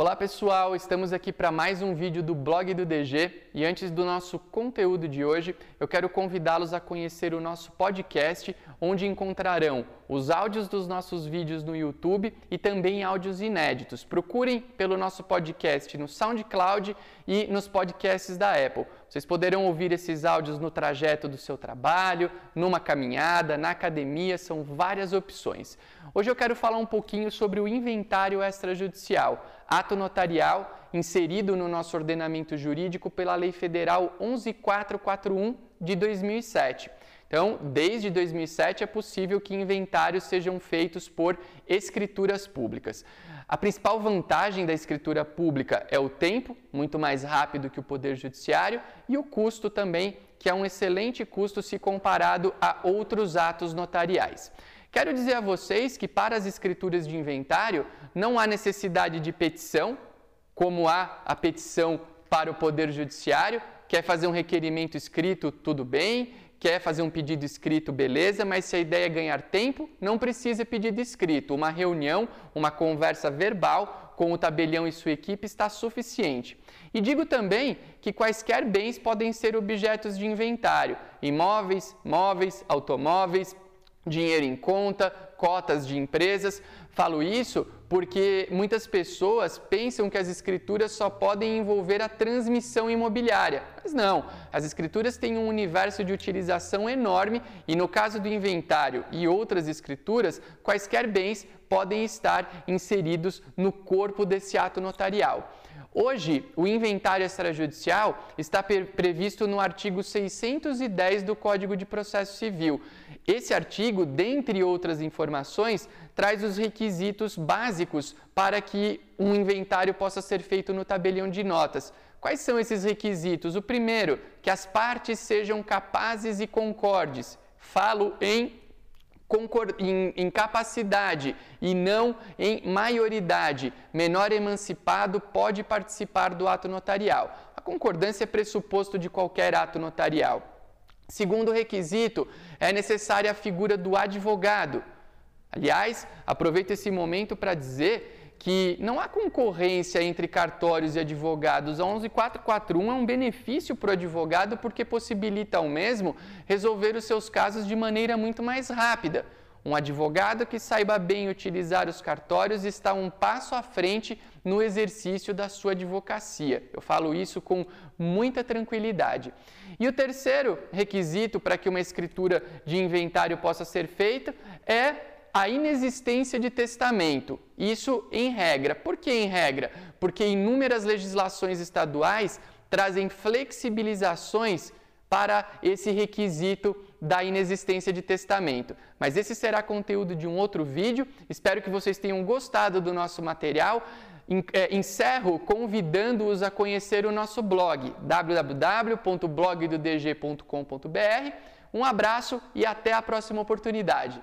Olá pessoal, estamos aqui para mais um vídeo do blog do DG e antes do nosso conteúdo de hoje, eu quero convidá-los a conhecer o nosso podcast, onde encontrarão os áudios dos nossos vídeos no YouTube e também áudios inéditos. Procurem pelo nosso podcast no SoundCloud e nos podcasts da Apple. Vocês poderão ouvir esses áudios no trajeto do seu trabalho, numa caminhada, na academia, são várias opções. Hoje eu quero falar um pouquinho sobre o inventário extrajudicial, ato notarial inserido no nosso ordenamento jurídico pela Lei Federal 11441 de 2007. Então, desde 2007 é possível que inventários sejam feitos por escrituras públicas. A principal vantagem da escritura pública é o tempo, muito mais rápido que o Poder Judiciário, e o custo também, que é um excelente custo se comparado a outros atos notariais. Quero dizer a vocês que para as escrituras de inventário não há necessidade de petição, como há a petição para o Poder Judiciário. Quer fazer um requerimento escrito, tudo bem quer fazer um pedido escrito, beleza, mas se a ideia é ganhar tempo, não precisa pedido escrito. Uma reunião, uma conversa verbal com o tabelião e sua equipe está suficiente. E digo também que quaisquer bens podem ser objetos de inventário: imóveis, móveis, automóveis, dinheiro em conta, cotas de empresas. Falo isso porque muitas pessoas pensam que as escrituras só podem envolver a transmissão imobiliária. Mas não, as escrituras têm um universo de utilização enorme e, no caso do inventário e outras escrituras, quaisquer bens podem estar inseridos no corpo desse ato notarial. Hoje, o inventário extrajudicial está previsto no artigo 610 do Código de Processo Civil. Esse artigo, dentre outras informações, traz os requisitos básicos para que um inventário possa ser feito no tabelião de notas. Quais são esses requisitos? O primeiro, que as partes sejam capazes e concordes. Falo em em, em capacidade e não em maioridade. Menor emancipado pode participar do ato notarial. A concordância é pressuposto de qualquer ato notarial. Segundo requisito, é necessária a figura do advogado. Aliás, aproveito esse momento para dizer que não há concorrência entre cartórios e advogados. A 11441 é um benefício para o advogado porque possibilita ao mesmo resolver os seus casos de maneira muito mais rápida. Um advogado que saiba bem utilizar os cartórios está um passo à frente no exercício da sua advocacia. Eu falo isso com muita tranquilidade. E o terceiro requisito para que uma escritura de inventário possa ser feita é a inexistência de testamento. Isso em regra. Por que em regra? Porque inúmeras legislações estaduais trazem flexibilizações para esse requisito da inexistência de testamento. Mas esse será conteúdo de um outro vídeo. Espero que vocês tenham gostado do nosso material. É, encerro convidando-os a conhecer o nosso blog www.blogdodg.com.br. Um abraço e até a próxima oportunidade.